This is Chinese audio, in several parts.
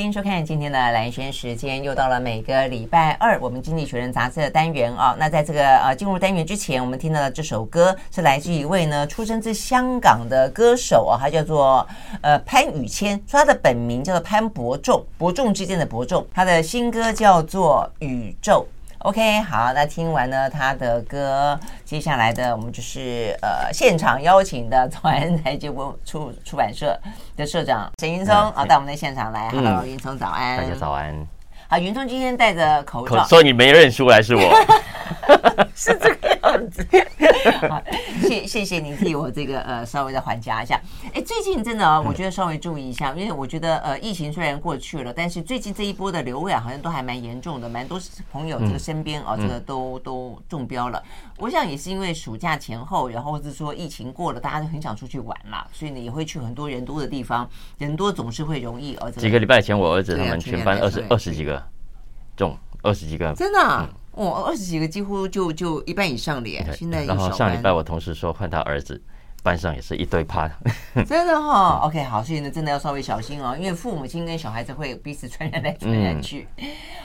欢迎收看今天的蓝轩时间，又到了每个礼拜二我们《经济学人》杂志的单元啊。那在这个呃进入单元之前，我们听到的这首歌是来自一位呢出生自香港的歌手啊，他叫做呃潘宇谦，说他的本名叫做潘伯仲，伯仲之间的伯仲，他的新歌叫做《宇宙》。OK，好，那听完了他的歌，接下来的我们就是呃现场邀请的早安财经出出版社的社长沈云松啊，到我们的现场来。嗯、Hello，云松早安，大家早安。好，云聪今天戴着口罩，所以你没认出来是我，是这个样子。好，谢谢谢你替我这个呃稍微的缓颊一下。哎，最近真的啊，我觉得稍微注意一下，因为我觉得呃疫情虽然过去了，但是最近这一波的流感好像都还蛮严重的，蛮多朋友这个身边啊这个都都中标了。我想也是因为暑假前后，然后或者说疫情过了，大家都很想出去玩嘛，所以呢也会去很多人多的地方，人多总是会容易。几个礼拜前，我儿子他们全班二十二十几个。中二十几个，真的、啊，嗯、哦，二十几个几乎就就一半以上了耶。现在然后上礼拜我同事说换他儿子。班上也是一堆趴，真的哈。OK，好，所以呢，真的要稍微小心哦，因为父母亲跟小孩子会彼此传染来传染去。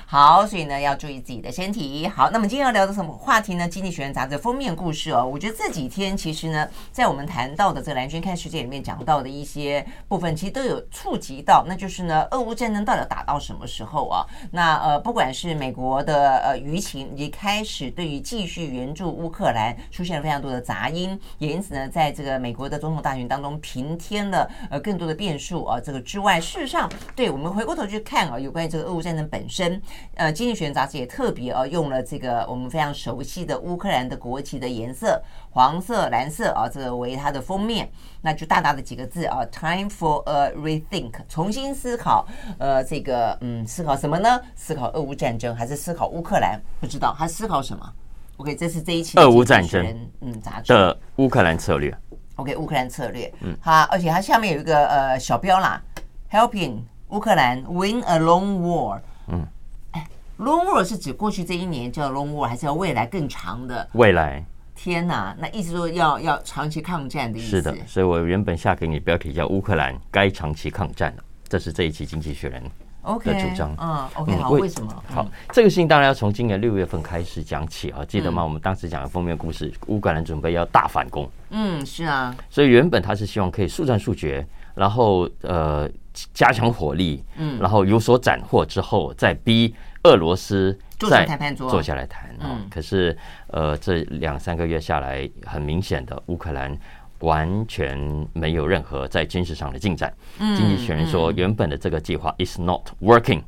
好，所以呢，要注意自己的身体。好，那么今天要聊的什么话题呢？经济学人杂志封面故事哦。我觉得这几天其实呢，在我们谈到的这个兰萱看世界里面讲到的一些部分，其实都有触及到，那就是呢，俄乌战争到底打到什么时候啊？那呃，不管是美国的呃舆情，已经开始对于继续援助乌克兰出现了非常多的杂音，也因此呢，在这个这个美国的总统大选当中平添了呃更多的变数啊，这个之外，事实上，对我们回过头去看啊，有关于这个俄乌战争本身，呃，经济学人杂志也特别啊用了这个我们非常熟悉的乌克兰的国旗的颜色黄色、蓝色啊，这个为它的封面，那就大大的几个字啊，Time for a rethink，重新思考，呃，这个嗯，思考什么呢？思考俄乌战争还是思考乌克兰？不知道他思考什么？OK，这是这一期俄乌战争嗯杂志的乌克兰策略。OK，乌克兰策略，嗯，好，而且它下面有一个呃小标啦，Helping 乌克兰 win a long war，嗯，哎，long war 是指过去这一年叫 long war，还是要未来更长的未来？天哪，那意思说要要长期抗战的意思？是的，所以我原本下给你标题叫乌克兰该长期抗战了，这是这一期经济学人。OK，的主张，嗯，OK，好，为什么？好，这个事情当然要从今年六月份开始讲起啊，记得吗？我们当时讲的封面故事，乌克兰准备要大反攻。嗯，是啊。所以原本他是希望可以速战速决，然后呃加强火力，嗯，然后有所斩获之后，再逼俄罗斯在谈判桌坐下来谈。嗯，可是呃这两三个月下来，很明显的乌克兰。完全没有任何在军事上的进展。经济学人说，原本的这个计划 is not working，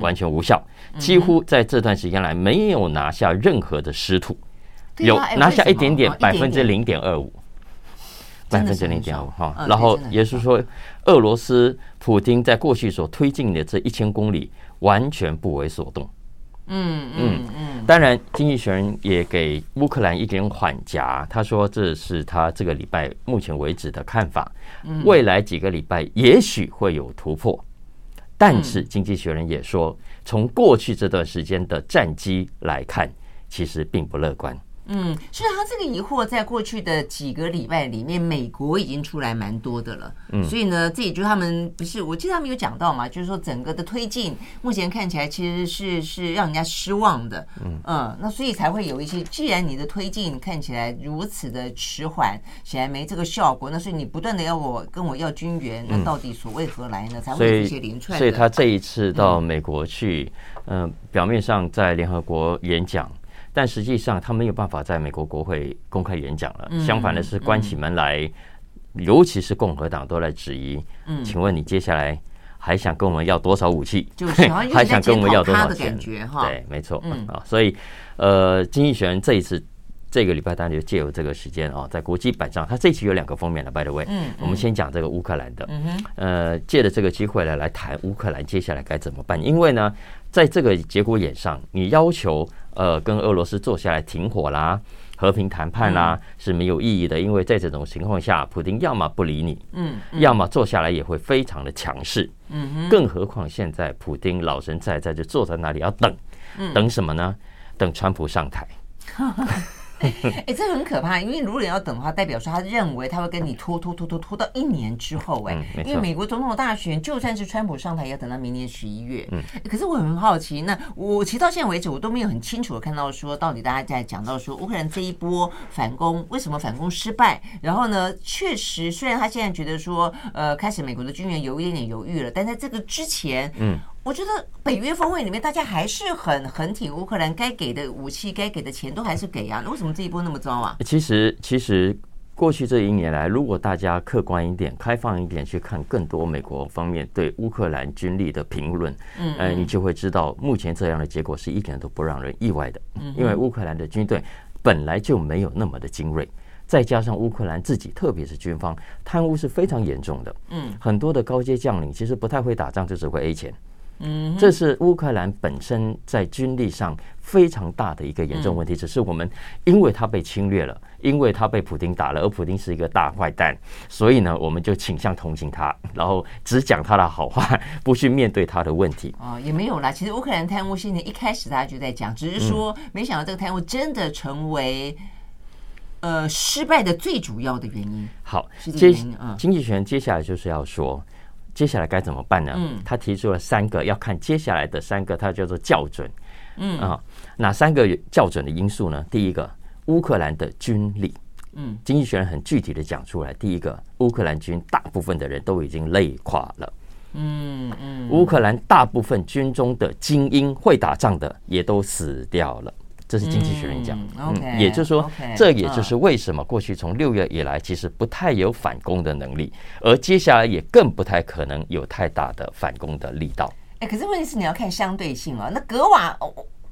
完全无效，几乎在这段时间来没有拿下任何的失土，有拿下一点点，百分之零点二五，百分之零点二五哈。然后也是说，俄罗斯普京在过去所推进的这一千公里完全不为所动。嗯嗯嗯，当然，经济学人也给乌克兰一点缓颊。他说，这是他这个礼拜目前为止的看法。未来几个礼拜也许会有突破，但是经济学人也说，从过去这段时间的战绩来看，其实并不乐观。嗯，所以他这个疑惑在过去的几个礼拜里面，美国已经出来蛮多的了。嗯，所以呢，这也就他们不是，我记得他们有讲到嘛，就是说整个的推进目前看起来其实是是让人家失望的。嗯嗯，那所以才会有一些，既然你的推进看起来如此的迟缓，显然没这个效果，那所以你不断的要我跟我要军援，那到底所谓何来呢？才会有一些连串。所以他这一次到美国去，嗯，表面上在联合国演讲。但实际上，他没有办法在美国国会公开演讲了。相反的是，关起门来，尤其是共和党都来质疑。请问你接下来还想跟我们要多少武器？还想跟我们要多少钱？对，没错。啊，所以呃，经济学人这一次这个礼拜，当然就借由这个时间啊，在国际版上，他这期有两个封面了。By the way，我们先讲这个乌克兰的。呃，借着这个机会呢来谈乌克兰接下来该怎么办？因为呢，在这个节骨眼上，你要求。呃，跟俄罗斯坐下来停火啦，和平谈判啦，是没有意义的，因为在这种情况下，普京要么不理你，嗯，要么坐下来也会非常的强势，嗯，更何况现在普丁老神在在就坐在那里要等，等什么呢？等川普上台。哎、欸，这很可怕，因为如果你要等的话，代表说他认为他会跟你拖拖拖拖拖到一年之后、欸，哎、嗯，因为美国总统大选就算是川普上台，也要等到明年十一月。嗯、欸，可是我很好奇，那我其实到现在为止，我都没有很清楚的看到说，到底大家在讲到说乌克兰这一波反攻为什么反攻失败？然后呢，确实虽然他现在觉得说，呃，开始美国的军援有一点点犹豫了，但在这个之前，嗯。我觉得北约峰会里面，大家还是很很挺乌克兰，该给的武器、该给的钱都还是给啊。为什么这一波那么糟啊？其实，其实过去这一年来，如果大家客观一点、开放一点去看更多美国方面对乌克兰军力的评论，嗯，呃，你就会知道，目前这样的结果是一点都不让人意外的。嗯，因为乌克兰的军队本来就没有那么的精锐，再加上乌克兰自己，特别是军方贪污是非常严重的。嗯，很多的高阶将领其实不太会打仗，就只会 A 钱。嗯，这是乌克兰本身在军力上非常大的一个严重问题。只是我们因为他被侵略了，因为他被普京打了，而普京是一个大坏蛋，所以呢，我们就倾向同情他，然后只讲他的好话，不去面对他的问题。哦，也没有啦。其实乌克兰贪污现在一开始大家就在讲，只是说没想到这个贪污真的成为呃失败的最主要的原因。好，接经济学人接下来就是要说。接下来该怎么办呢？嗯，他提出了三个要看接下来的三个，他叫做校准。嗯啊，哪三个校准的因素呢？第一个，乌克兰的军力。嗯，经济学人很具体的讲出来。第一个，乌克兰军大部分的人都已经累垮了。嗯嗯，乌克兰大部分军中的精英会打仗的也都死掉了。这是经济学人讲，嗯，也就是说，这也就是为什么过去从六月以来，其实不太有反攻的能力，而接下来也更不太可能有太大的反攻的力道。哎，可是问题是你要看相对性啊。那格瓦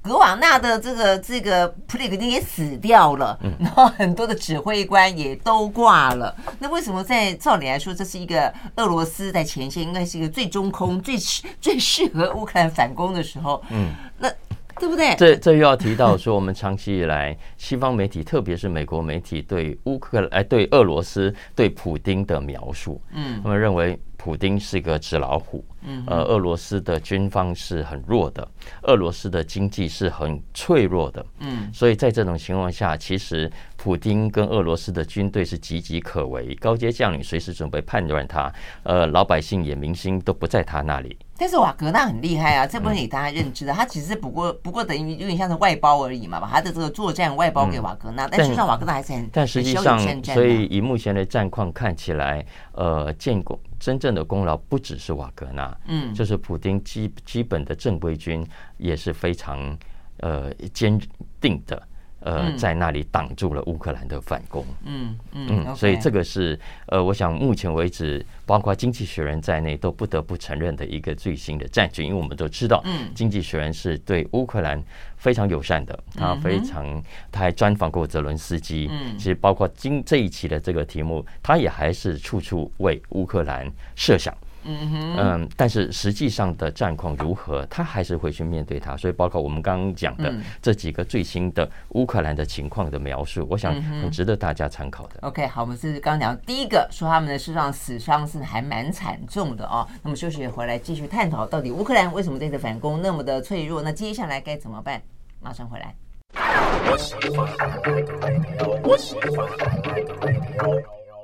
格瓦纳的这个这个普里格金也死掉了，然后很多的指挥官也都挂了。那为什么在照理来说，这是一个俄罗斯在前线，应该是一个最中空、最最适合乌克兰反攻的时候？嗯，那。对不对？这这又要提到说，我们长期以来西方媒体，特别是美国媒体，对乌克兰、哎，对俄罗斯、对普丁的描述，嗯，他们认为普丁是个纸老虎，嗯，呃，俄罗斯的军方是很弱的，俄罗斯的经济是很脆弱的，嗯，所以在这种情况下，其实普丁跟俄罗斯的军队是岌岌可危，高阶将领随时准备叛乱他，呃，老百姓也民心都不在他那里。但是瓦格纳很厉害啊，这不是你大家认知的，他其实不过不过等于有点像是外包而已嘛，把他的这个作战外包给瓦格纳，但实际上瓦格纳还是很，但实际上，所以以目前的战况看起来，呃，建功真正的功劳不只是瓦格纳，嗯，就是普丁基基本的正规军也是非常呃坚定的。呃，在那里挡住了乌克兰的反攻。嗯嗯嗯，所以这个是呃，我想目前为止，包括《经济学人》在内，都不得不承认的一个最新的战局。因为我们都知道，嗯，《经济学人》是对乌克兰非常友善的，他非常，他还专访过泽伦斯基。嗯，其实包括今这一期的这个题目，他也还是处处为乌克兰设想。嗯哼，嗯，但是实际上的战况如何，他还是会去面对它。所以，包括我们刚刚讲的这几个最新的乌克兰的情况的描述，我想很值得大家参考的。OK，好，我们是刚刚讲第一个，说他们的事实上死伤是还蛮惨重的哦。那么休息回来继续探讨，到底乌克兰为什么这次反攻那么的脆弱？那接下来该怎么办？马上回来。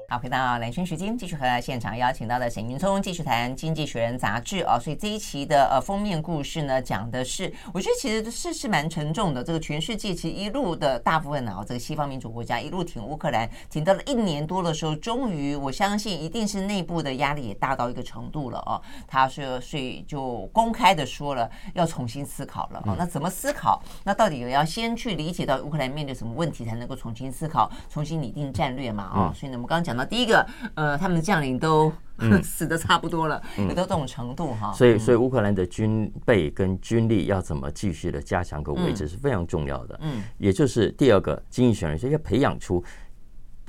好，回到蓝轩时间，继续和现场邀请到的沈云聪继续谈《经济学人》杂志啊。所以这一期的呃封面故事呢，讲的是，我觉得其实是是蛮沉重的。这个全世界其实一路的大部分呢，这个西方民主国家一路挺乌克兰，挺到了一年多的时候，终于我相信一定是内部的压力也大到一个程度了哦。他是所以就公开的说了要重新思考了哦。那怎么思考？那到底也要先去理解到乌克兰面对什么问题，才能够重新思考、重新拟定战略嘛？啊，所以呢，我们刚刚讲。那第一个，呃，他们的将领都、嗯、死的差不多了，有到这种程度哈。所以，所以乌克兰的军备跟军力要怎么继续的加强跟维持是非常重要的。嗯，也就是第二个，经济选人说要培养出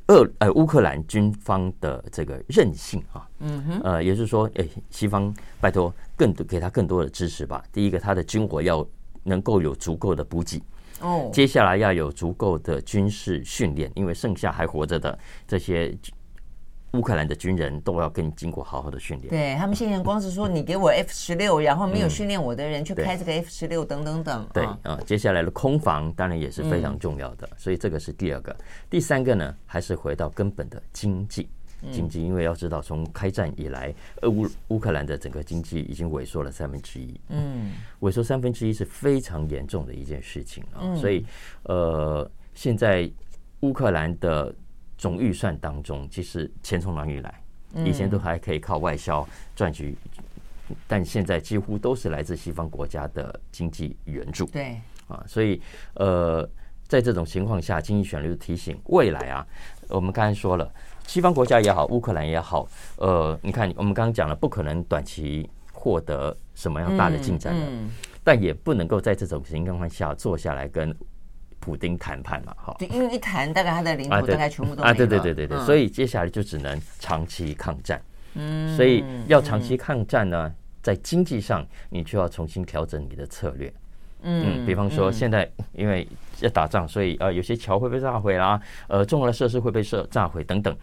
俄呃乌克兰军方的这个韧性啊。嗯哼，呃，也就是说，哎，西方拜托更多给他更多的支持吧。第一个，他的军火要能够有足够的补给。哦，接下来要有足够的军事训练，因为剩下还活着的这些。乌克兰的军人都要跟你经过好好的训练。对，他们现在光是说你给我 F 十六，然后没有训练我的人去开这个 F 十六等等等。对啊，接下来的空防当然也是非常重要的，所以这个是第二个。第三个呢，还是回到根本的经济。经济，因为要知道，从开战以来，呃乌乌克兰的整个经济已经萎缩了三分之一。嗯，萎缩三分之一是非常严重的一件事情啊。所以，呃，现在乌克兰的总预算当中，其实钱从哪里来？以前都还可以靠外销赚取，但现在几乎都是来自西方国家的经济援助。对，啊，所以，呃，在这种情况下，经济学人就提醒未来啊，我们刚才说了。西方国家也好，乌克兰也好，呃，你看，我们刚刚讲了，不可能短期获得什么样大的进展的，但也不能够在这种情况下坐下来跟普丁谈判嘛，哈。对，因为一谈，大概他的领土大概全部都啊，对对对对对，嗯、所以接下来就只能长期抗战。嗯，所以要长期抗战呢，在经济上，你就要重新调整你的策略。嗯，比方说现在因为要打仗，所以呃有些桥会被炸毁啦，呃重要的设施会被设炸毁等等。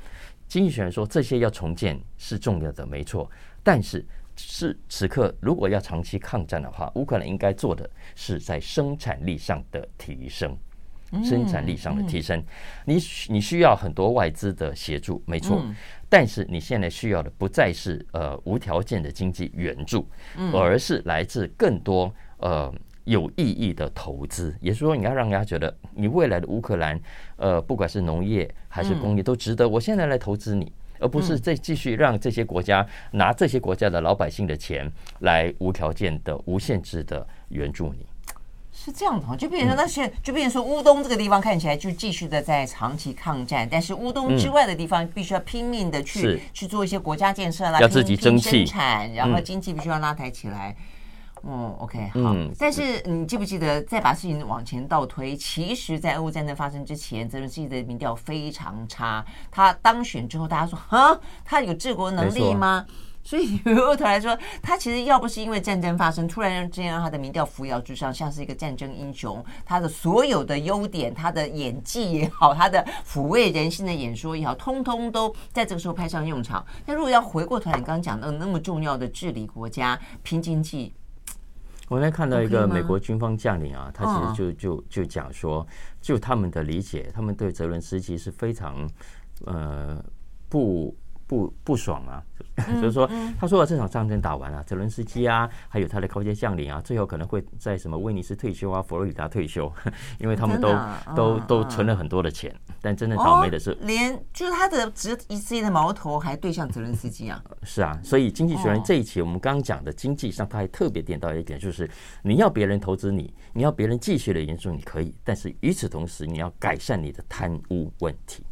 经济学人说这些要重建是重要的，没错。但是是此刻如果要长期抗战的话，乌克兰应该做的是在生产力上的提升，生产力上的提升。你你需要很多外资的协助，没错。但是你现在需要的不再是呃无条件的经济援助，而是来自更多呃。有意义的投资，也就是说，你要让人家觉得你未来的乌克兰，呃，不管是农业还是工业，都值得。我现在来投资你，而不是再继续让这些国家拿这些国家的老百姓的钱来无条件的、无限制的援助你。是这样的，就变成说那些，就变成说乌东这个地方看起来就继续的在长期抗战，但是乌东之外的地方必须要拼命的去去做一些国家建设啦，要自己争气，生产，然后经济必须要拉抬起来。嗯，OK，好。嗯、但是你记不记得，再把事情往前倒推，其实，在俄乌战争发生之前，泽连斯基的民调非常差。他当选之后，大家说，啊，他有治国能力吗？错所以回过头来说，他其实要不是因为战争发生，突然之间让他的民调扶摇直上，像是一个战争英雄，他的所有的优点，他的演技也好，他的抚慰人心的演说也好，通通都在这个时候派上用场。那如果要回过头来，你刚刚讲到那么重要的治理国家、拼经济。我那看到一个美国军方将领啊，他其实就就就讲说，就他们的理解，他们对泽伦斯基是非常呃不。不不爽啊，就是说，他说这场战争打完了，泽伦斯基啊，还有他的高阶将领啊，最后可能会在什么威尼斯退休啊，佛罗里达退休，因为他们都都都存了很多的钱。但真的倒霉的是，连就是他的直一直的矛头还对向泽伦斯基啊。是啊，所以经济学人这一期我们刚刚讲的经济上，他还特别点到一点，就是你要别人投资你，你要别人继续的援助你可以，但是与此同时，你要改善你的贪污问题。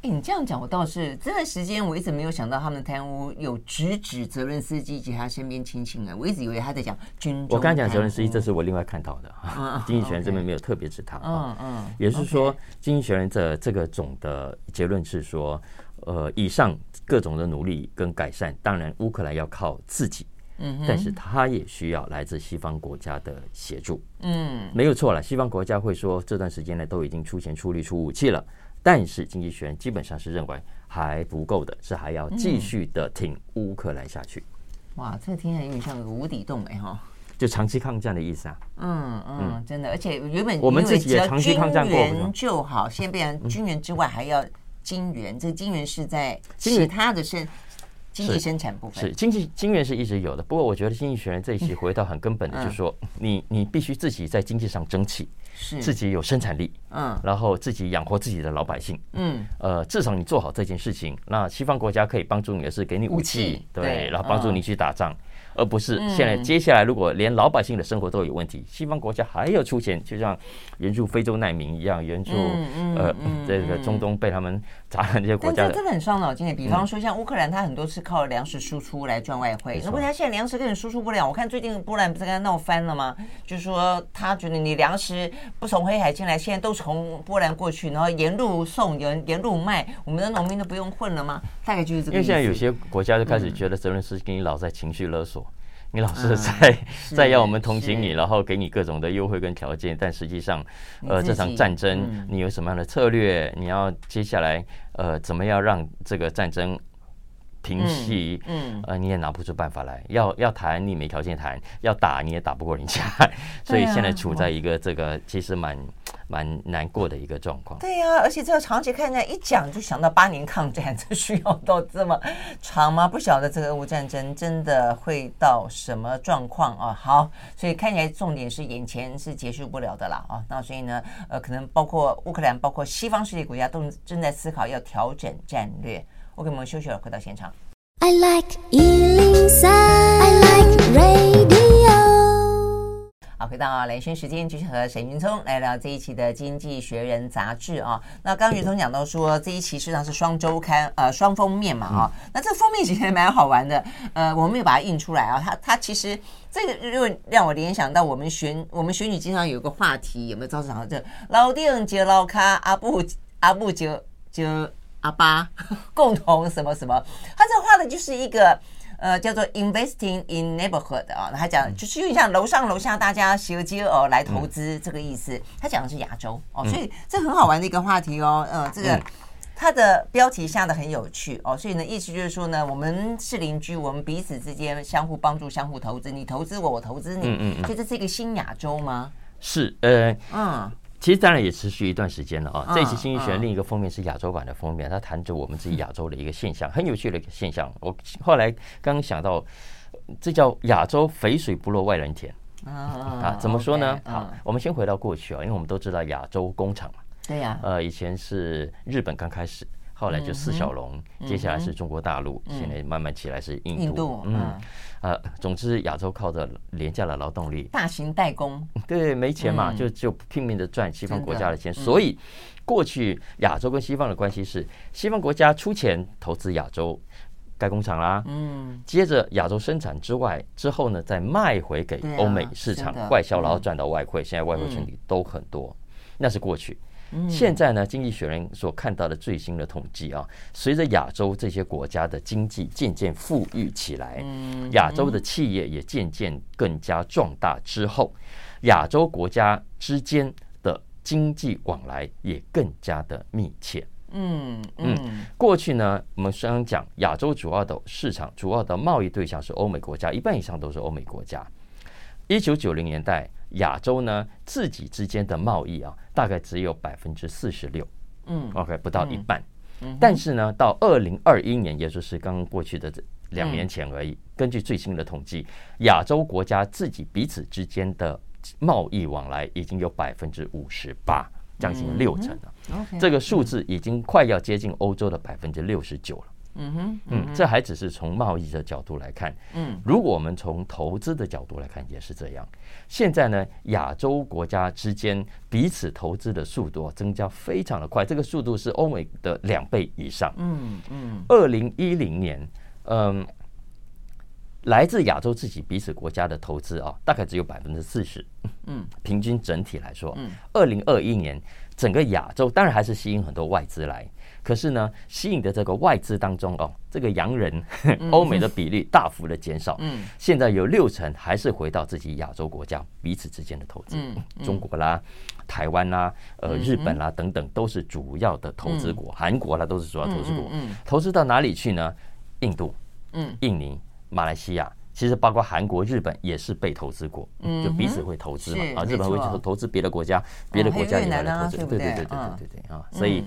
哎，你这样讲，我倒是这段时间我一直没有想到他们的贪污有直指泽伦斯基及他身边亲戚啊，我一直以为他在讲军。我刚才讲泽伦斯基，这是我另外看到的。嗯、经济学人这边没有特别指他。嗯嗯。也是说，经济学人这这个总的结论是说，呃，以上各种的努力跟改善，当然乌克兰要靠自己，嗯，但是他也需要来自西方国家的协助。嗯，没有错了，西方国家会说这段时间呢都已经出钱出力出武器了。但是经济学人基本上是认为还不够的，是还要继续的挺乌克兰下去。哇，这个听起来有点像个无底洞哎哈！就长期抗战的意思啊。嗯嗯，真的，而且原本我们自己也长期抗战过，就好，现在变成军援之外还要金援，这个金援是在其他的生经济生产部分。是经济经验是一直有的，不过我觉得经济学人这一期回到很根本的，就是说你你必须自己在经济上争气。是。自己有生产力，嗯，然后自己养活自己的老百姓，嗯，呃，至少你做好这件事情，那西方国家可以帮助你的是给你武器，武器对，对然后帮助你去打仗。嗯而不是现在接下来，如果连老百姓的生活都有问题，西方国家还要出钱，就像援助非洲难民一样，援助呃这个中东被他们砸烂这些国家。但这真的很伤脑筋的。比方说，像乌克兰，他很多是靠粮食输出来赚外汇。如果他现在粮食根本输出不了，我看最近波兰不是跟他闹翻了吗？就是说他觉得你粮食不从黑海进来，现在都从波兰过去，然后沿路送，沿沿路卖，我们的农民都不用混了吗？大概就是这个。因为现在有些国家就开始觉得泽伦斯基老在情绪勒索。你老 是在、嗯、在要我们同情你，然后给你各种的优惠跟条件，但实际上，呃，这场战争你有什么样的策略？嗯、你要接下来呃，怎么样让这个战争？平息，嗯，呃，你也拿不出办法来。要要谈，你没条件谈；要打，你也打不过人家。所以现在处在一个这个其实蛮蛮难过的一个状况。对呀、啊，而且这个长期看起来一讲就想到八年抗战，这需要到这么长吗？不晓得这个俄乌战争真的会到什么状况啊？好，所以看起来重点是眼前是结束不了的啦啊。那所以呢，呃，可能包括乌克兰，包括西方世界国家都正在思考要调整战略。我给我们休息了，回到现场。I like 103, I like radio。好，回到连线时间，继续和沈云聪来聊这一期的《经济学人》杂志啊。那刚刚云聪讲到说，这一期实际上是双周刊，呃，双封面嘛啊。那这封面其实也蛮好玩的，呃，我们没有把它印出来啊。它它其实这个又让我联想到我们选我们选举经常有个话题，有没有造成这老丁就老卡阿布阿布就就。阿巴 共同什么什么，他这画的就是一个呃叫做 investing in neighborhood 啊，他讲就是有点像楼上楼下大家携接哦来投资这个意思。他讲的是亚洲哦，所以这很好玩的一个话题哦。嗯，这个他的标题下的很有趣哦，所以呢意思就是说呢，我们是邻居，我们彼此之间相互帮助，相互投资，你投资我，我投资你。嗯嗯，所以这是一个新亚洲吗？是呃嗯。其实当然也持续一段时间了啊。这一期《经济学人》另一个封面是亚洲版的封面，它谈着我们自己亚洲的一个现象，很有趣的一个现象。我后来刚想到，这叫亚洲肥水不落外人田啊。怎么说呢？好，我们先回到过去啊，因为我们都知道亚洲工厂嘛。对呀。呃，以前是日本刚开始，后来就四小龙，接下来是中国大陆，现在慢慢起来是印度。嗯。呃，总之，亚洲靠着廉价的劳动力，大型代工，对，没钱嘛，嗯、就就拼命的赚西方国家的钱。的。所以，过去亚洲跟西方的关系是，西方国家出钱投资亚洲盖工厂啦，嗯，接着亚洲生产之外，之后呢，再卖回给欧美市场外销，然后赚到外汇。现在外汇存底都很多，那是过去。现在呢，经济学人所看到的最新的统计啊，随着亚洲这些国家的经济渐渐富裕起来，亚洲的企业也渐渐更加壮大之后，亚洲国家之间的经济往来也更加的密切。嗯嗯，过去呢，我们刚刚讲亚洲主要的市场、主要的贸易对象是欧美国家，一半以上都是欧美国家。一九九零年代。亚洲呢，自己之间的贸易啊，大概只有百分之四十六，嗯，OK，不到一半。嗯，但是呢，到二零二一年，也就是刚刚过去的这两年前而已。嗯，根据最新的统计，亚洲国家自己彼此之间的贸易往来已经有百分之五十八，将近六成了。嗯，这个数字已经快要接近欧洲的百分之六十九了。嗯哼，嗯，这还只是从贸易的角度来看。嗯，如果我们从投资的角度来看，也是这样。现在呢，亚洲国家之间彼此投资的速度增加非常的快，这个速度是欧美的两倍以上。嗯嗯，二零一零年，嗯，来自亚洲自己彼此国家的投资啊，大概只有百分之四十。嗯，平均整体来说，嗯，二零二一年整个亚洲当然还是吸引很多外资来。可是呢，吸引的这个外资当中哦，这个洋人 欧美的比例大幅的减少。嗯，现在有六成还是回到自己亚洲国家彼此之间的投资。嗯，中国啦、台湾啦、呃日本啦等等都是主要的投资国，韩国啦都是主要投资国。嗯，投资到哪里去呢？印度、嗯，印尼、马来西亚。其实包括韩国、日本也是被投资过，就彼此会投资嘛啊，日本会投投资别的国家，别的国家也来投资，对对对对对对对啊，所以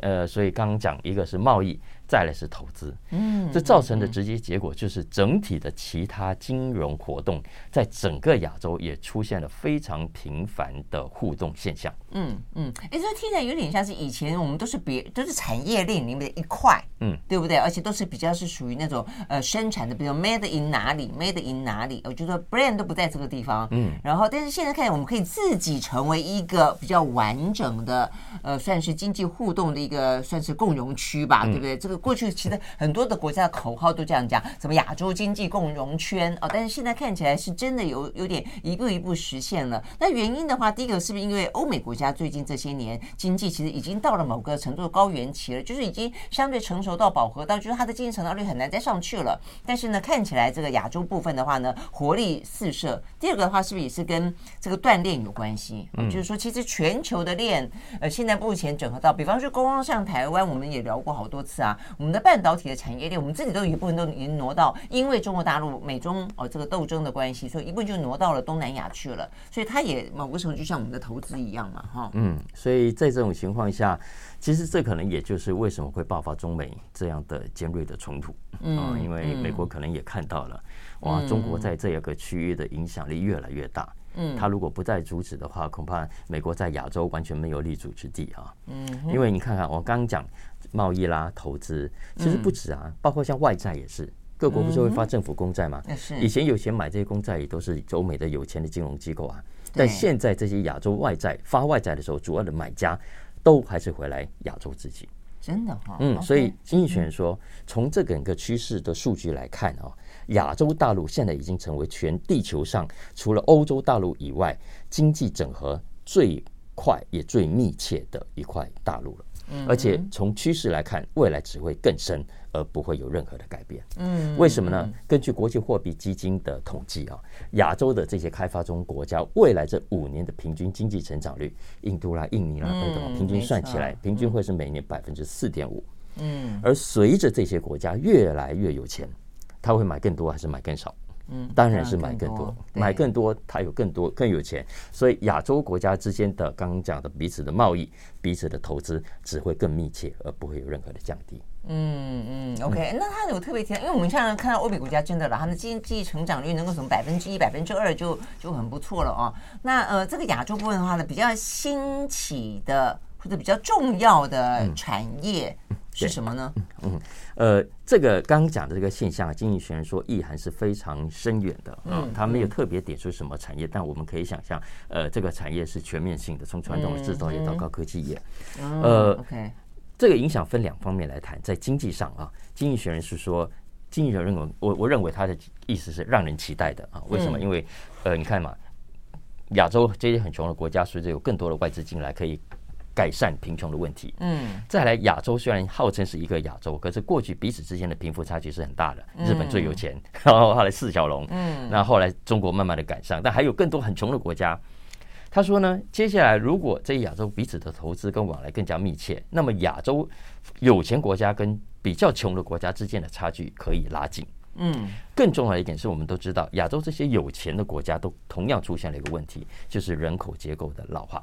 呃，所以刚刚讲一个是贸易。再来是投资，嗯，这造成的直接结果就是整体的其他金融活动在整个亚洲也出现了非常频繁的互动现象。嗯嗯，哎，这听起来有点像是以前我们都是别都是产业链里面的一块，嗯，对不对？而且都是比较是属于那种呃生产的，比如 made in 哪里，made in 哪里，我觉得 brand 都不在这个地方，嗯，然后但是现在看来我们可以自己成为一个比较完整的呃算是经济互动的一个算是共融区吧，对不对？这个。个过去其实很多的国家的口号都这样讲，什么亚洲经济共荣圈哦，但是现在看起来是真的有有点一步一步实现了。那原因的话，第一个是不是因为欧美国家最近这些年经济其实已经到了某个程度的高原期了，就是已经相对成熟到饱和到，就是它的经济成长率很难再上去了。但是呢，看起来这个亚洲部分的话呢，活力四射。第二个的话，是不是也是跟这个锻炼有关系？嗯，就是说其实全球的链呃，现在目前整合到，比方说刚刚像台湾，我们也聊过好多次啊，我们的半导体的产业链，我们自己都有一部分都已经挪到，因为中国大陆美中哦这个斗争的关系，所以一部分就挪到了东南亚去了。所以它也某个时候就像我们的投资一样嘛，哈。嗯，所以在这种情况下，其实这可能也就是为什么会爆发中美这样的尖锐的冲突。嗯，因为美国可能也看到了，哇，中国在这个区域的影响力越来越大。嗯，他如果不再阻止的话，恐怕美国在亚洲完全没有立足之地啊。嗯，因为你看看我刚刚讲贸易啦、投资，其实不止啊，包括像外债也是，各国不是会发政府公债吗？以前有钱买这些公债也都是欧美的有钱的金融机构啊。但现在这些亚洲外债发外债的时候，主要的买家都还是回来亚洲自己。真的哈，嗯，所以经济学人说，从这整个趋势的数据来看啊，亚洲大陆现在已经成为全地球上除了欧洲大陆以外，经济整合最快也最密切的一块大陆了。而且从趋势来看，未来只会更深，而不会有任何的改变。嗯，为什么呢？根据国际货币基金的统计啊，亚洲的这些开发中国家未来这五年的平均经济成长率，印度啦、印尼啦等等，平均算起来，平均会是每年百分之四点五。嗯，而随着这些国家越来越有钱，他会买更多还是买更少？嗯，当然是买更多，买更多，他有更多更有钱，所以亚洲国家之间的刚刚讲的彼此的贸易、彼此的投资只会更密切，而不会有任何的降低。嗯嗯，OK，那他有特别提到，因为我们现在看到欧美国家真的了，他们的经济成长率能够从百分之一、百分之二就就很不错了哦。那呃，这个亚洲部分的话呢，比较兴起的或者比较重要的产业。嗯是什么呢？嗯，呃，这个刚刚讲的这个现象，经济学人说意涵是非常深远的啊。他没有特别点出什么产业，但我们可以想象，呃，这个产业是全面性的，从传统的制造业到高科技业。呃，OK，这个影响分两方面来谈。在经济上啊，经济学人是说，经济学人认为，我我认为他的意思是让人期待的啊。为什么？因为呃，你看嘛，亚洲这些很穷的国家，随着有更多的外资进来，可以。改善贫穷的问题。嗯，再来，亚洲虽然号称是一个亚洲，可是过去彼此之间的贫富差距是很大的。日本最有钱，然后后来四小龙，嗯，那后来中国慢慢的赶上，但还有更多很穷的国家。他说呢，接下来如果这亚洲彼此的投资跟往来更加密切，那么亚洲有钱国家跟比较穷的国家之间的差距可以拉近。嗯，更重要的一点是我们都知道，亚洲这些有钱的国家都同样出现了一个问题，就是人口结构的老化。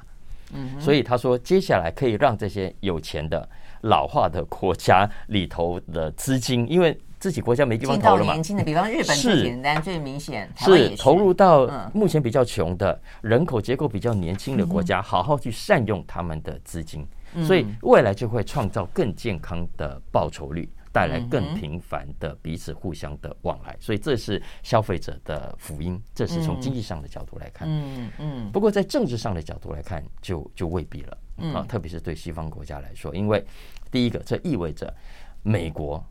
嗯，所以他说，接下来可以让这些有钱的老化的国家里头的资金，因为自己国家没地方投了嘛。年轻的，比方日本最简单、最明显，是投入到目前比较穷的人口结构比较年轻的国家，好好去善用他们的资金，所以未来就会创造更健康的报酬率。带来更频繁的彼此互相的往来，所以这是消费者的福音。这是从经济上的角度来看。嗯嗯。不过在政治上的角度来看，就就未必了。啊，特别是对西方国家来说，因为第一个，这意味着美国，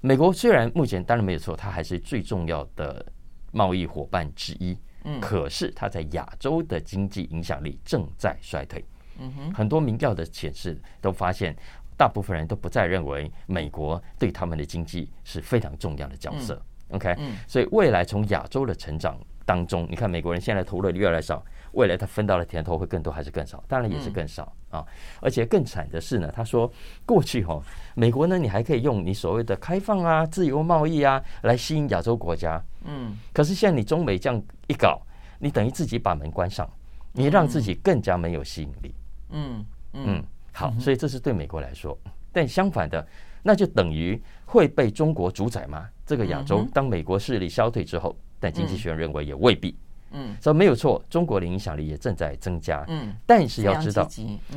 美国虽然目前当然没有错，它还是最重要的贸易伙伴之一。嗯。可是它在亚洲的经济影响力正在衰退。嗯哼。很多民调的显示都发现。大部分人都不再认为美国对他们的经济是非常重要的角色。OK，所以未来从亚洲的成长当中，你看美国人现在投入的越来越少，未来他分到的甜头会更多还是更少？当然也是更少啊！而且更惨的是呢，他说过去哈，美国呢，你还可以用你所谓的开放啊、自由贸易啊来吸引亚洲国家。嗯，可是现在你中美这样一搞，你等于自己把门关上，你让自己更加没有吸引力。嗯嗯。好，所以这是对美国来说，但相反的，那就等于会被中国主宰吗？这个亚洲，当美国势力消退之后，但经济学人认为也未必。嗯，所以没有错，中国的影响力也正在增加。嗯，但是要知道，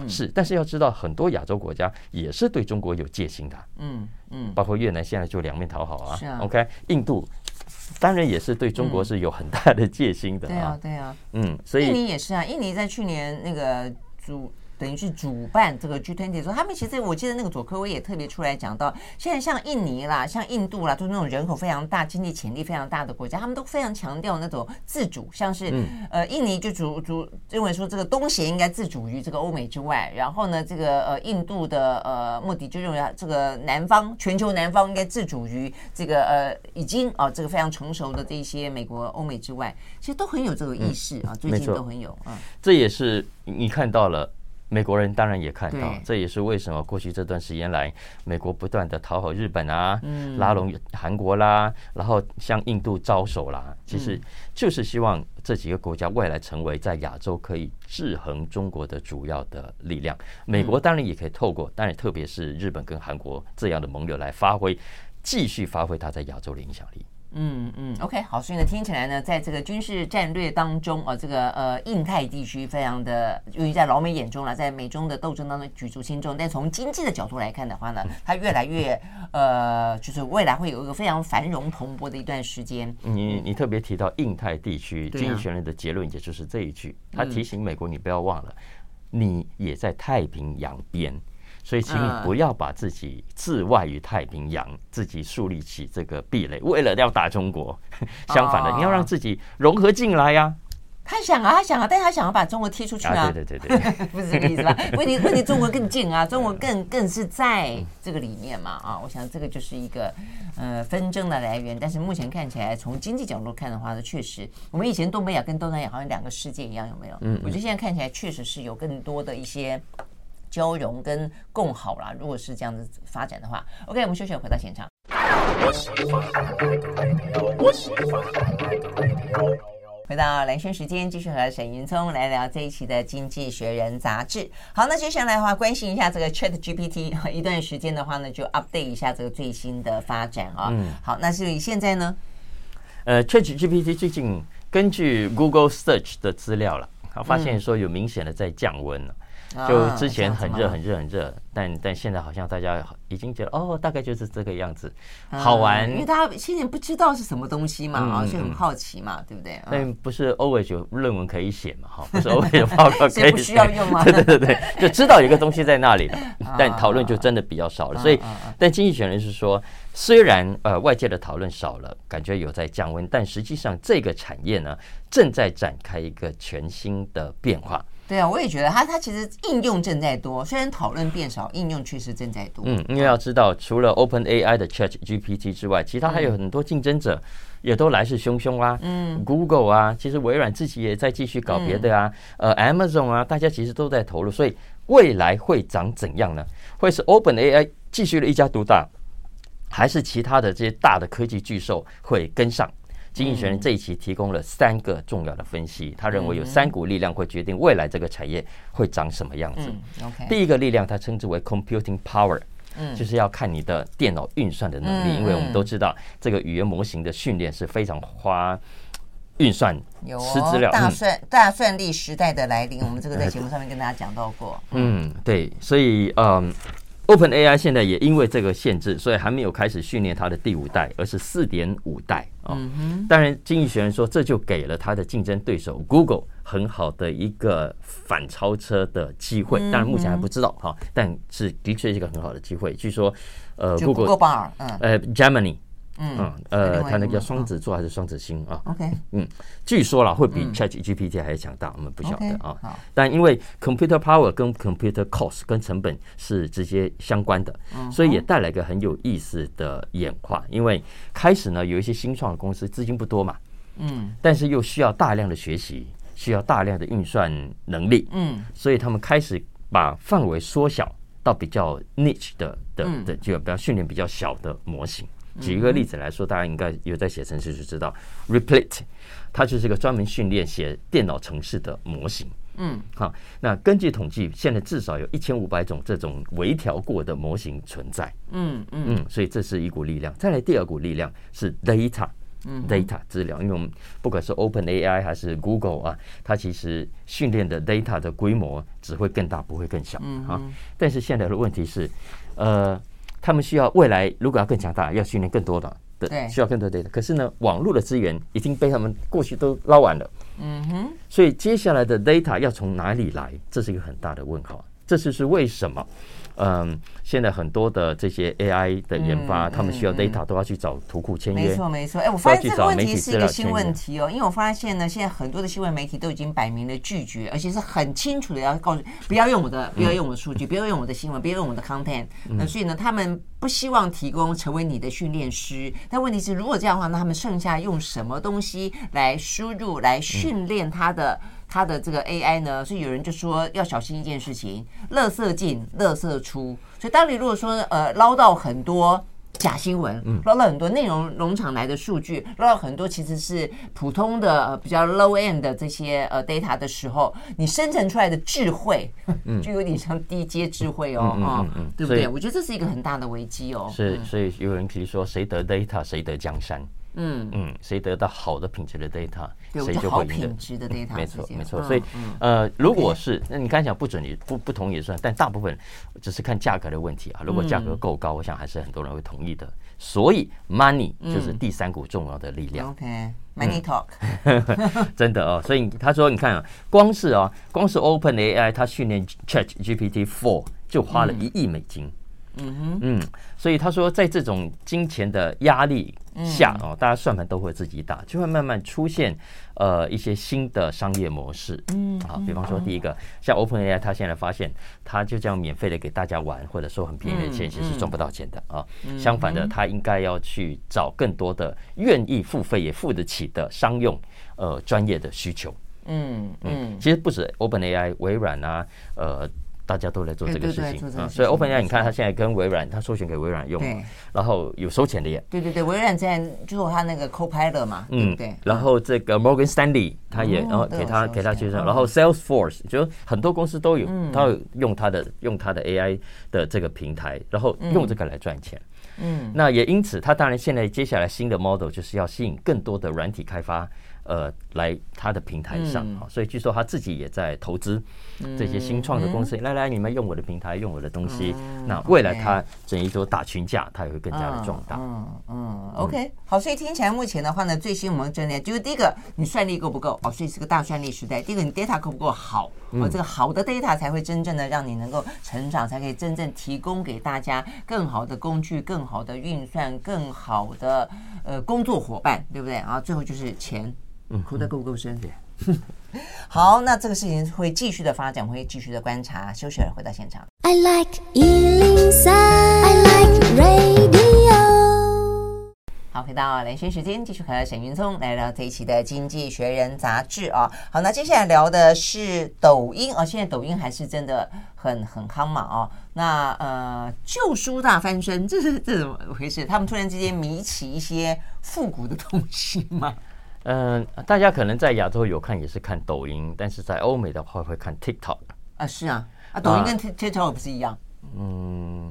是，但是要知道，很多亚洲国家也是对中国有戒心的。嗯嗯，包括越南现在就两面讨好啊。是啊。OK，印度当然也是对中国是有很大的戒心的。对啊，对啊。嗯，所以印尼也是啊，印尼在去年那个主。等于是主办这个 G20 的时候，他们其实我记得那个佐科威也特别出来讲到，现在像印尼啦、像印度啦，就是那种人口非常大、经济潜力非常大的国家，他们都非常强调那种自主，像是、嗯、呃印尼就主主认为说这个东协应该自主于这个欧美之外，然后呢，这个呃印度的呃目的就认为这个南方全球南方应该自主于这个呃已经啊、呃、这个非常成熟的这些美国、欧美之外，其实都很有这个意识啊，嗯、最近都很有啊，这也是你看到了。美国人当然也看到，这也是为什么过去这段时间来，美国不断的讨好日本啊，拉拢韩国啦，然后向印度招手啦，其实就是希望这几个国家未来成为在亚洲可以制衡中国的主要的力量。美国当然也可以透过，当然特别是日本跟韩国这样的盟友来发挥，继续发挥它在亚洲的影响力。嗯嗯，OK，好，所以呢，听起来呢，在这个军事战略当中呃，这个呃，印太地区非常的，由于在老美眼中了，在美中的斗争当中举足轻重。但从经济的角度来看的话呢，它越来越呃，就是未来会有一个非常繁荣蓬勃的一段时间。你你特别提到印太地区，经济学人的结论也就是这一句，他提醒美国，你不要忘了，你也在太平洋边。所以，请你不要把自己置外于太平洋，自己树立起这个壁垒，为了要打中国。相反的，你要让自己融合进来呀。他想啊，他想啊，但是他想要把中国踢出去啊。对对对对，不是这个意思吧？问题问题，中国更近啊，中国更更是在这个里面嘛啊。我想这个就是一个呃纷争的来源。但是目前看起来，从经济角度看的话呢，确实，我们以前东北亚跟东南亚好像两个世界一样，有没有？嗯，我觉得现在看起来确实是有更多的一些。交融跟共好啦，如果是这样子发展的话，OK，我们休息，回到现场。回到蓝轩时间，继续和沈云聪来聊这一期的《经济学人》杂志。好，那接下来的话，关心一下这个 Chat GPT，一段时间的话呢，就 update 一下这个最新的发展啊。嗯，好，那所以现在呢，呃，Chat GPT 最近根据 Google Search 的资料了，发现说有明显的在降温了。就之前很热很热很热，但但现在好像大家已经觉得哦，大概就是这个样子，好玩。因为大家现在不知道是什么东西嘛，啊，就很好奇嘛，对不对？但不是 always 有论文可以写嘛，哈，不是 always 有报告 可以写，不需要用吗？对对对对，就知道有个东西在那里了，但讨论就真的比较少了。所以，但经济学人是说，虽然呃外界的讨论少了，感觉有在降温，但实际上这个产业呢正在展开一个全新的变化。对啊，我也觉得它它其实应用正在多，虽然讨论变少，应用确实正在多。嗯，因为要知道，除了 OpenAI 的 ChatGPT 之外，其他还有很多竞争者，也都来势汹汹啊。嗯，Google 啊，其实微软自己也在继续搞别的啊。嗯、呃，Amazon 啊，大家其实都在投入，所以未来会长怎样呢？会是 OpenAI 继续的一家独大，还是其他的这些大的科技巨兽会跟上？经济学人这一期提供了三个重要的分析，他认为有三股力量会决定未来这个产业会长什么样子。第一个力量他称之为 computing power，嗯就是要看你的电脑运算的能力，因为我们都知道这个语言模型的训练是非常花运算、吃资料。大算大算力时代的来临，我们这个在节目上面跟大家讲到过。嗯，对，所以嗯。OpenAI 现在也因为这个限制，所以还没有开始训练它的第五代，而是四点五代啊。哦嗯、当然，经济学人说这就给了它的竞争对手 Google 很好的一个反超车的机会。当然，目前还不知道哈、但是的确是一个很好的机会。据说，呃，Google 呃，Gemini。嗯呃，他那个叫双子座还是双子星啊？OK，嗯，据说啦会比 ChatGPT 还强大，我们不晓得啊。但因为 computer power 跟 computer cost 跟成本是直接相关的，所以也带来一个很有意思的演化。因为开始呢，有一些新创的公司资金不多嘛，嗯，但是又需要大量的学习，需要大量的运算能力，嗯，所以他们开始把范围缩小到比较 niche 的的的，就比较训练比较小的模型。举一个例子来说，大家应该有在写程式就知道，Replit，它就是一个专门训练写电脑程式的模型。嗯，好，那根据统计，现在至少有一千五百种这种微调过的模型存在。嗯嗯嗯，所以这是一股力量。再来第二股力量是 data，嗯，data 资料，因为我们不管是 OpenAI 还是 Google 啊，它其实训练的 data 的规模只会更大，不会更小。嗯，好，但是现在的问题是，呃。他们需要未来如果要更强大，要训练更多的，对，需要更多的 data。可是呢，网络的资源已经被他们过去都捞完了，嗯哼，所以接下来的 data 要从哪里来？这是一个很大的问号。这就是为什么。嗯，现在很多的这些 AI 的研发，嗯、他们需要 data 都要去找图库签约。没错，没错。哎，我发现这个问题是一个新问题哦，因为我发现呢，现在很多的新闻媒体都已经摆明了拒绝，而且是很清楚的要告诉不要用我的，不要用我的数据，嗯、不要用我的新闻，不要用我的 content。那所以呢，他们不希望提供成为你的训练师。但问题是，如果这样的话，那他们剩下用什么东西来输入来训练他的？嗯他的这个 AI 呢，所以有人就说要小心一件事情：垃圾进，垃圾出。所以当你如果说呃捞到很多假新闻，捞到很多内容农场来的数据，捞到很多其实是普通的呃比较 low end 的这些呃 data 的时候，你生成出来的智慧，就有点像低阶智慧哦，嗯嗯，对不对？我觉得这是一个很大的危机哦。是，所以有人提说，谁得 data，谁得江山。嗯嗯，谁得到好的品质的 data，谁就会赢。品质的 data，没错没错。所以呃，如果是那你刚才讲不准你不不同意也算，但大部分只是看价格的问题啊。如果价格够高，我想还是很多人会同意的。所以 money 就是第三股重要的力量。OK，money talk，真的哦。所以他说，你看啊，光是啊，光是 Open AI，它训练 Chat GPT Four 就花了一亿美金。嗯哼，嗯，所以他说，在这种金钱的压力下哦，大家算盘都会自己打，就会慢慢出现呃一些新的商业模式。嗯，好，比方说第一个，像 OpenAI，他现在发现，他就这样免费的给大家玩，或者说很便宜的钱，其实是赚不到钱的啊。相反的，他应该要去找更多的愿意付费也付得起的商用呃专业的需求。嗯嗯，其实不止 OpenAI，微软啊，呃。大家都在做这个事情啊，所以 OpenAI 你看，它现在跟微软，它授权给微软用，然后有收钱的耶。对对对，微软现在就是他那个 Copilot 嘛，嗯对。然后这个 Morgan Stanley 他也然后给他给他介绍，然后 Salesforce 就很多公司都有，他有用它的用它的 AI 的这个平台，然后用这个来赚钱。嗯，那也因此，它当然现在接下来新的 model 就是要吸引更多的软体开发。呃，来他的平台上啊，所以据说他自己也在投资这些新创的公司。来来，你们用我的平台，用我的东西。那未来他整一桌打群架，他也会更加的壮大。嗯嗯，OK，好，所以听起来目前的话呢，最新我们真的就是第一个，你算力够不够？哦，所以是个大算力时代。第一个，你 data 够不够好？哦，这个好的 data 才会真正的让你能够成长，才可以真正提供给大家更好的工具、更好的运算、更好的呃工作伙伴，对不对？然后最后就是钱。嗯，哭得够不够深？对，好，那这个事情会继续的发展，会继续的观察。休息了，回到现场。I like 103, I like radio。好，回到连线时间，继续和沈云聪来聊这一期的《经济学人》杂志啊。好，那接下来聊的是抖音啊，现在抖音还是真的很很夯嘛啊。那呃，旧书大翻身，这是这怎么回事？他们突然之间迷起一些复古的东西吗？嗯，大家可能在亚洲有看，也是看抖音，但是在欧美的话会看 TikTok 啊，是啊，啊，抖音跟 TikTok 不是一样？嗯，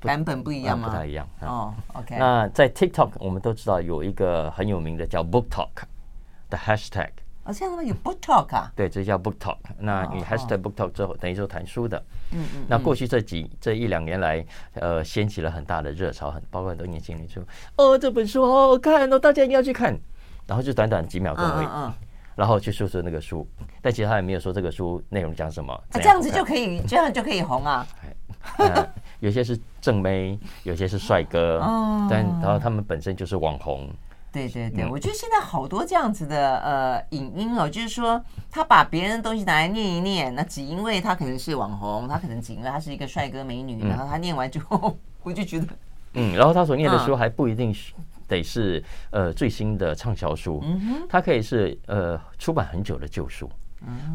版本不一样吗？不太一样。哦，OK。那在 TikTok 我们都知道有一个很有名的叫 Book Talk 的 Hashtag。哦，现在有 Book Talk 啊？对，这叫 Book Talk。那你 Hashtag Book Talk 之后，等于说谈书的。嗯嗯。那过去这几这一两年来，呃，掀起了很大的热潮，很包括很多年轻人说，哦，这本书好好看哦，大家一定要去看。然后就短短几秒钟而已，然后去说说那个书，但其实他也没有说这个书内容讲什么。这样子就可以，这样就可以红啊！有些是正妹，有些是帅哥，但然后他们本身就是网红。对对对，我觉得现在好多这样子的呃影音哦，就是说他把别人的东西拿来念一念，那只因为他可能是网红，他可能只因为他是一个帅哥美女，然后他念完之后，我就觉得，嗯，然后他所念的书还不一定是。得是呃最新的畅销书，它可以是呃出版很久的旧书，《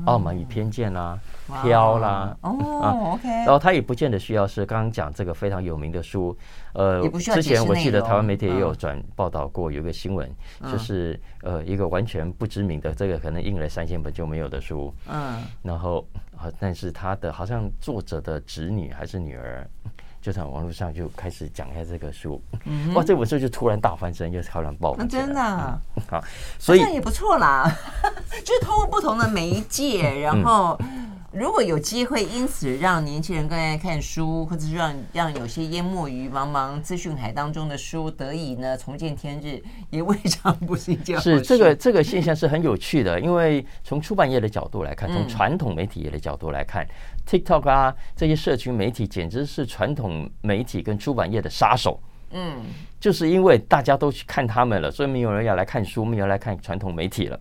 傲慢与偏见》啦，《飘》啦，哦，OK，然后它也不见得需要是刚刚讲这个非常有名的书，呃，之前我记得台湾媒体也有转报道过，有一个新闻就是呃一个完全不知名的这个可能印了三千本就没有的书，嗯，然后但是他的好像作者的侄女还是女儿。就在网络上就开始讲一下这个书，嗯、哇，这本书就突然大翻身，又突然爆。那真的、啊？嗯、好，所以这也不错啦，就是通过不同的媒介，然后如果有机会，因此让年轻人更爱看书，或者是让让有些淹没于茫茫资讯海当中的书得以呢重见天日，也未尝不是一件好事。是这个这个现象是很有趣的，因为从出版业的角度来看，从传统媒体业的角度来看、嗯、，TikTok 啊这些社群媒体简直是传统媒体跟出版业的杀手。嗯，就是因为大家都去看他们了，所以没有人要来看书，没有人来看传统媒体了。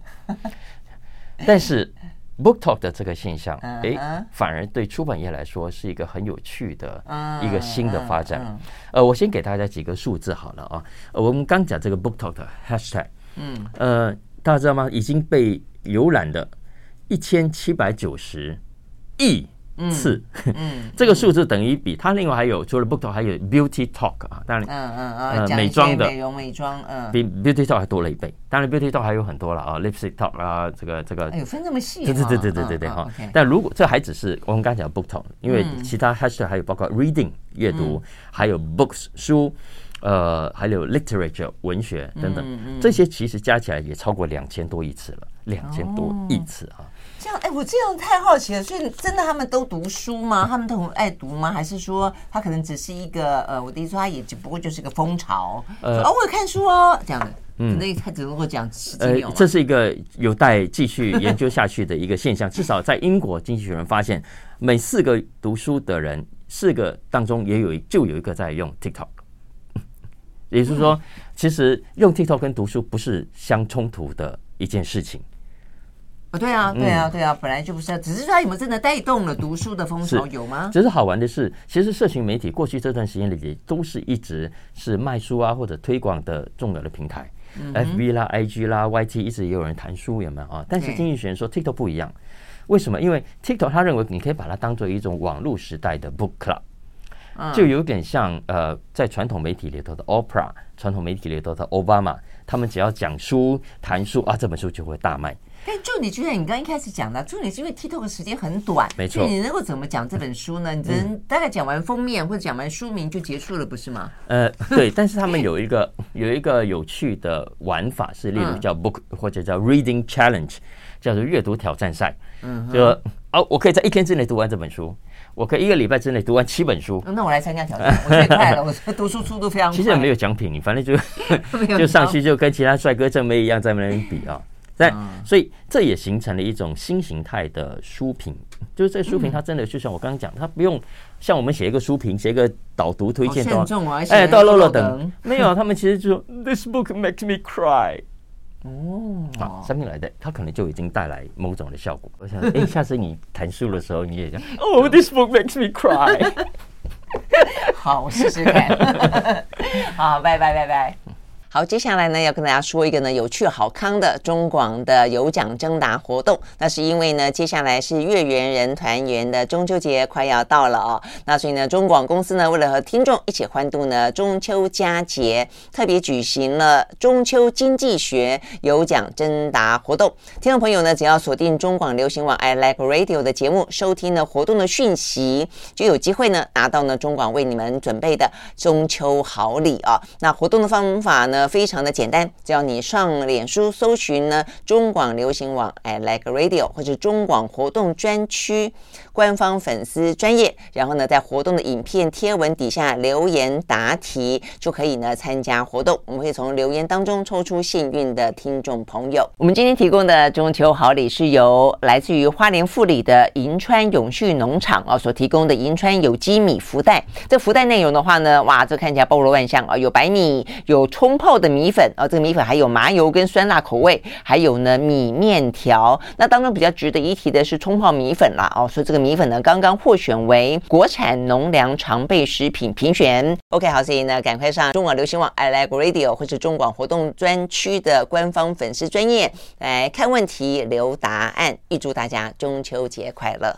但是。BookTok 的这个现象，哎，反而对出版业来说是一个很有趣的一个新的发展。呃，我先给大家几个数字好了啊。我们刚讲这个 BookTok 的 Hashtag，嗯，呃，大家知道吗？已经被浏览的一千七百九十亿。次，嗯，这个数字等于比它另外还有除了 Book Talk 还有 Beauty Talk 啊，当然，嗯嗯嗯，美妆的。美容美妆，嗯，比 Beauty Talk 还多了一倍。当然 Beauty Talk 还有很多了啊，Lipstick Talk 啊，这个这个，哎呦，分这么细，对对对对对对对哈。但如果这还只是我们刚才讲 Book Talk，因为其他 Hashtag 还有包括 Reading 阅读，还有 Books 书，呃，还有 Literature 文学等等，这些其实加起来也超过两千多亿次了，两千多亿次啊。这样，哎，我这样太好奇了。所以，真的他们都读书吗？他们都很爱读吗？还是说，他可能只是一个呃，我的意思说，他也只不过就是一个风潮。呃，哦，我有看书哦，这样的。嗯，那他只能够讲实际。呃，这是一个有待继续研究下去的一个现象。至少在英国，经济学人发现，每四个读书的人，四个当中也有就有一个在用 TikTok。也就是说，其实用 TikTok 跟读书不是相冲突的一件事情。对啊，对啊，对啊，本来就不是，只是说他有没有真的带动了读书的风潮，有吗？只是好玩的是，其实社群媒体过去这段时间里也都是一直是卖书啊或者推广的重要的平台，FB 啦、IG 啦、YT 一直也有人谈书，有没有啊？但是经济学人说 TikTok 不一样，为什么？因为 TikTok 他认为你可以把它当做一种网络时代的 Book Club，就有点像呃，在传统媒体里头的 Oprah，传统媒体里头的 Obama，他们只要讲书谈书啊，这本书就会大卖。但就你就像你刚刚一开始讲的，就你是因为 TikTok 的时间很短，没错，你能够怎么讲这本书呢？你只能大概讲完封面或者讲完书名就结束了，不是吗？呃，对，但是他们有一个 有一个有趣的玩法是，例如叫 Book 或者叫 Reading Challenge，叫做阅读挑战赛。嗯，就哦，我可以在一天之内读完这本书，我可以一个礼拜之内读完七本书。那我来参加挑战，我最快了，我读书速度非常快。其实也没有奖品，你反正就 就上去就跟其他帅哥正妹一样在那边比啊。在，所以这也形成了一种新形态的书评，就是这个书评，它真的就像我刚刚讲，它不用像我们写一个书评，写一个导读推荐的话，哎，到漏了等，没有，他们其实就说 This book makes me cry，哦，好，something like that，它可能就已经带来某种的效果。我想，哎，下次你谈书的时候，你也讲 哦，This book makes me cry，好，我试试看，好，拜拜拜拜。好，接下来呢，要跟大家说一个呢有趣好康的中广的有奖征答活动。那是因为呢，接下来是月圆人团圆的中秋节快要到了哦。那所以呢，中广公司呢，为了和听众一起欢度呢中秋佳节，特别举行了中秋经济学有奖征答活动。听众朋友呢，只要锁定中广流行网 I Like Radio 的节目，收听呢活动的讯息，就有机会呢拿到呢中广为你们准备的中秋好礼啊。那活动的方法呢，非常的简单，只要你上脸书搜寻呢中广流行网 I Like Radio 或者中广活动专区官方粉丝专页，然后呢在活动的影片贴文底下留言答题，就可以呢参加活动。我们会从留言当中抽出幸运的听众朋友。我们今天提供的中秋好礼是由来自于花莲富里的银川永续农场啊所提供的银川有机米福袋。这福袋内容的话呢，哇，这看起来包罗万象啊，有白米，有冲泡。的米粉啊，这个米粉还有麻油跟酸辣口味，还有呢米面条。那当中比较值得一提的是冲泡米粉啦哦，所以这个米粉呢刚刚获选为国产农粮常备食品评选。OK，好，所以呢赶快上中广流行网 I Like Radio 或是中广活动专区的官方粉丝专页来看问题留答案。预祝大家中秋节快乐！